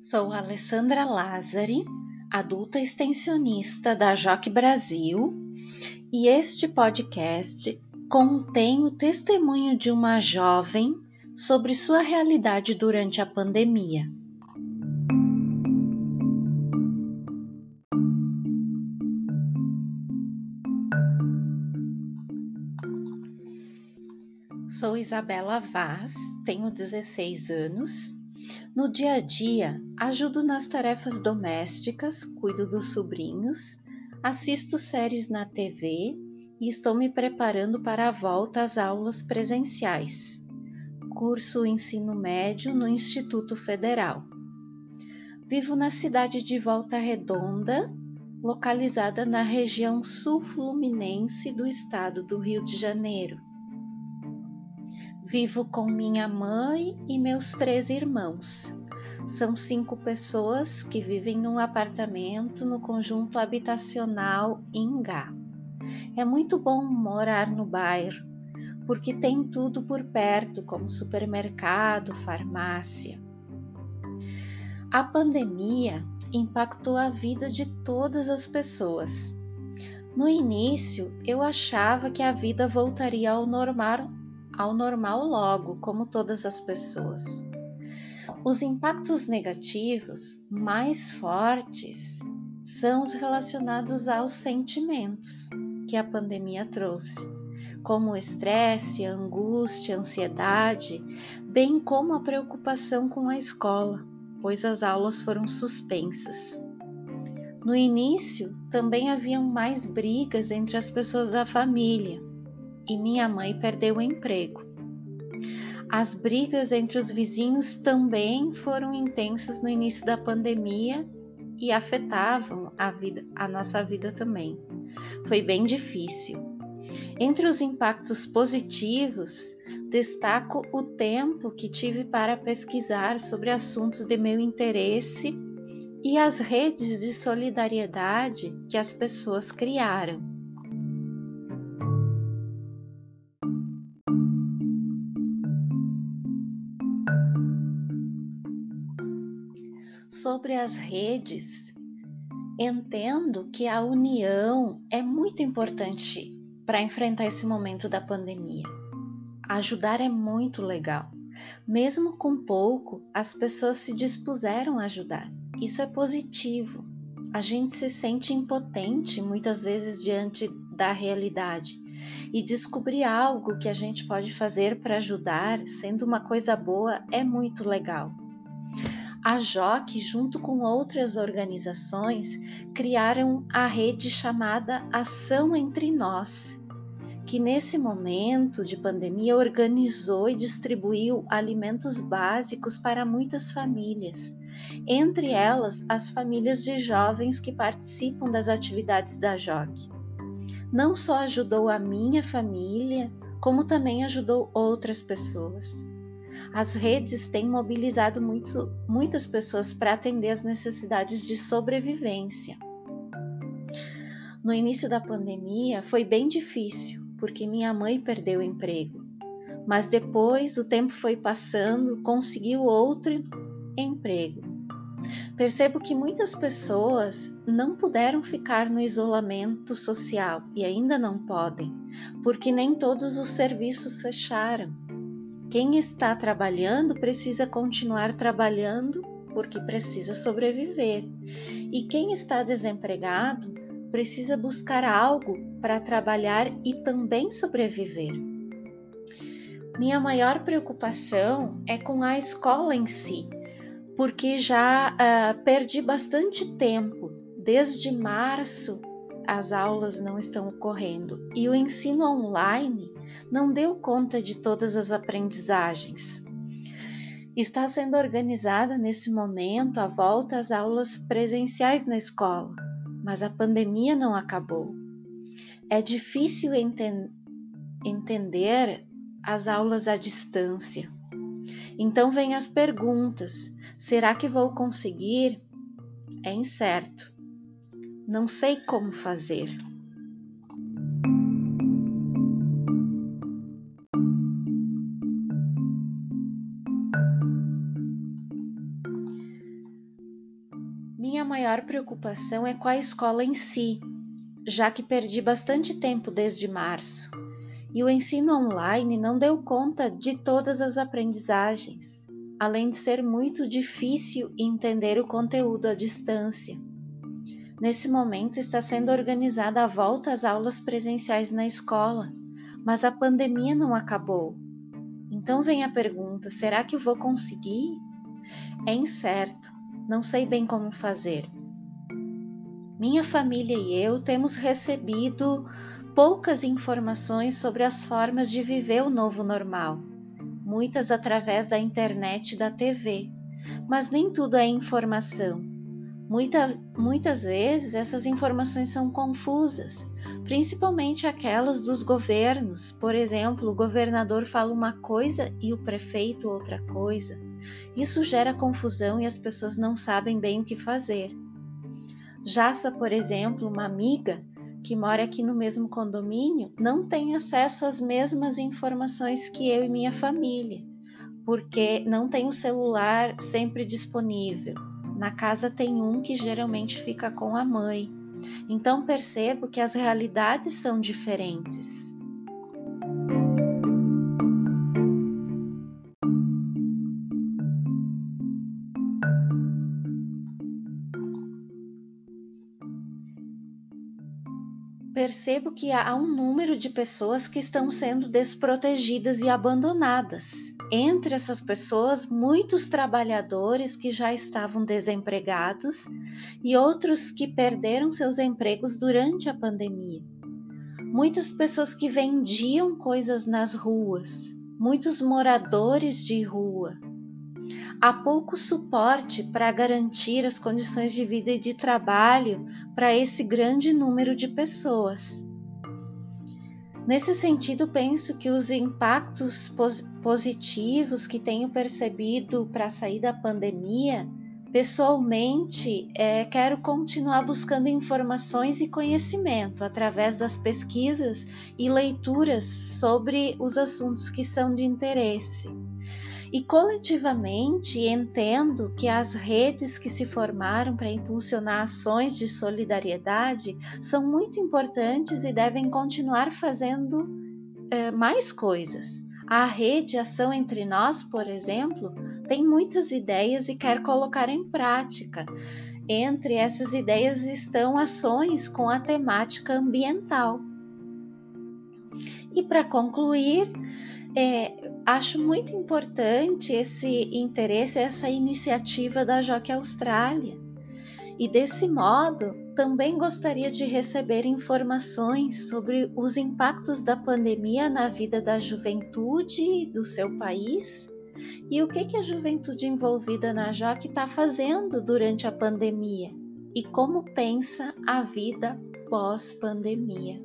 Sou Alessandra Lazari, adulta extensionista da Joque Brasil, e este podcast contém o testemunho de uma jovem sobre sua realidade durante a pandemia. Isabela Vaz, tenho 16 anos no dia a dia, ajudo nas tarefas domésticas, cuido dos sobrinhos, assisto séries na TV e estou me preparando para a volta às aulas presenciais. Curso ensino médio no Instituto Federal. Vivo na cidade de Volta Redonda, localizada na região sul-fluminense do estado do Rio de Janeiro. Vivo com minha mãe e meus três irmãos. São cinco pessoas que vivem num apartamento no conjunto habitacional Ingá. É muito bom morar no bairro, porque tem tudo por perto, como supermercado, farmácia. A pandemia impactou a vida de todas as pessoas. No início, eu achava que a vida voltaria ao normal ao normal logo, como todas as pessoas. Os impactos negativos mais fortes são os relacionados aos sentimentos que a pandemia trouxe, como estresse, angústia, ansiedade, bem como a preocupação com a escola, pois as aulas foram suspensas. No início, também haviam mais brigas entre as pessoas da família, e minha mãe perdeu o emprego. As brigas entre os vizinhos também foram intensas no início da pandemia e afetavam a, vida, a nossa vida também. Foi bem difícil. Entre os impactos positivos, destaco o tempo que tive para pesquisar sobre assuntos de meu interesse e as redes de solidariedade que as pessoas criaram. Sobre as redes, entendo que a união é muito importante para enfrentar esse momento da pandemia. Ajudar é muito legal. Mesmo com pouco, as pessoas se dispuseram a ajudar. Isso é positivo. A gente se sente impotente muitas vezes diante da realidade e descobrir algo que a gente pode fazer para ajudar, sendo uma coisa boa, é muito legal. A JOC, junto com outras organizações, criaram a rede chamada Ação Entre Nós, que nesse momento de pandemia organizou e distribuiu alimentos básicos para muitas famílias, entre elas as famílias de jovens que participam das atividades da JOC. Não só ajudou a minha família, como também ajudou outras pessoas. As redes têm mobilizado muito, muitas pessoas para atender as necessidades de sobrevivência. No início da pandemia foi bem difícil, porque minha mãe perdeu o emprego. Mas depois o tempo foi passando, conseguiu outro emprego. Percebo que muitas pessoas não puderam ficar no isolamento social e ainda não podem, porque nem todos os serviços fecharam. Quem está trabalhando precisa continuar trabalhando porque precisa sobreviver. E quem está desempregado precisa buscar algo para trabalhar e também sobreviver. Minha maior preocupação é com a escola em si, porque já uh, perdi bastante tempo. Desde março as aulas não estão ocorrendo e o ensino online não deu conta de todas as aprendizagens. Está sendo organizada nesse momento a volta às aulas presenciais na escola, mas a pandemia não acabou. É difícil enten entender as aulas à distância. Então vêm as perguntas: será que vou conseguir? É incerto. Não sei como fazer. Maior preocupação é com a escola em si, já que perdi bastante tempo desde março e o ensino online não deu conta de todas as aprendizagens, além de ser muito difícil entender o conteúdo à distância. Nesse momento está sendo organizada a volta às aulas presenciais na escola, mas a pandemia não acabou. Então vem a pergunta: será que vou conseguir? É incerto, não sei bem como fazer. Minha família e eu temos recebido poucas informações sobre as formas de viver o novo normal, muitas através da internet e da TV, mas nem tudo é informação. Muita, muitas vezes essas informações são confusas, principalmente aquelas dos governos. Por exemplo, o governador fala uma coisa e o prefeito outra coisa. Isso gera confusão e as pessoas não sabem bem o que fazer. Jaça, por exemplo, uma amiga, que mora aqui no mesmo condomínio não tem acesso às mesmas informações que eu e minha família, porque não tem o celular sempre disponível. Na casa tem um que geralmente fica com a mãe. Então percebo que as realidades são diferentes. Percebo que há um número de pessoas que estão sendo desprotegidas e abandonadas. Entre essas pessoas, muitos trabalhadores que já estavam desempregados e outros que perderam seus empregos durante a pandemia. Muitas pessoas que vendiam coisas nas ruas, muitos moradores de rua, há pouco suporte para garantir as condições de vida e de trabalho para esse grande número de pessoas. Nesse sentido, penso que os impactos pos positivos que tenho percebido para sair da pandemia, pessoalmente, é, quero continuar buscando informações e conhecimento através das pesquisas e leituras sobre os assuntos que são de interesse. E coletivamente entendo que as redes que se formaram para impulsionar ações de solidariedade são muito importantes e devem continuar fazendo é, mais coisas. A rede Ação Entre Nós, por exemplo, tem muitas ideias e quer colocar em prática. Entre essas ideias estão ações com a temática ambiental. E para concluir, é, acho muito importante esse interesse, essa iniciativa da Joque Austrália. E desse modo, também gostaria de receber informações sobre os impactos da pandemia na vida da juventude do seu país e o que, que a juventude envolvida na JOC está fazendo durante a pandemia e como pensa a vida pós-pandemia.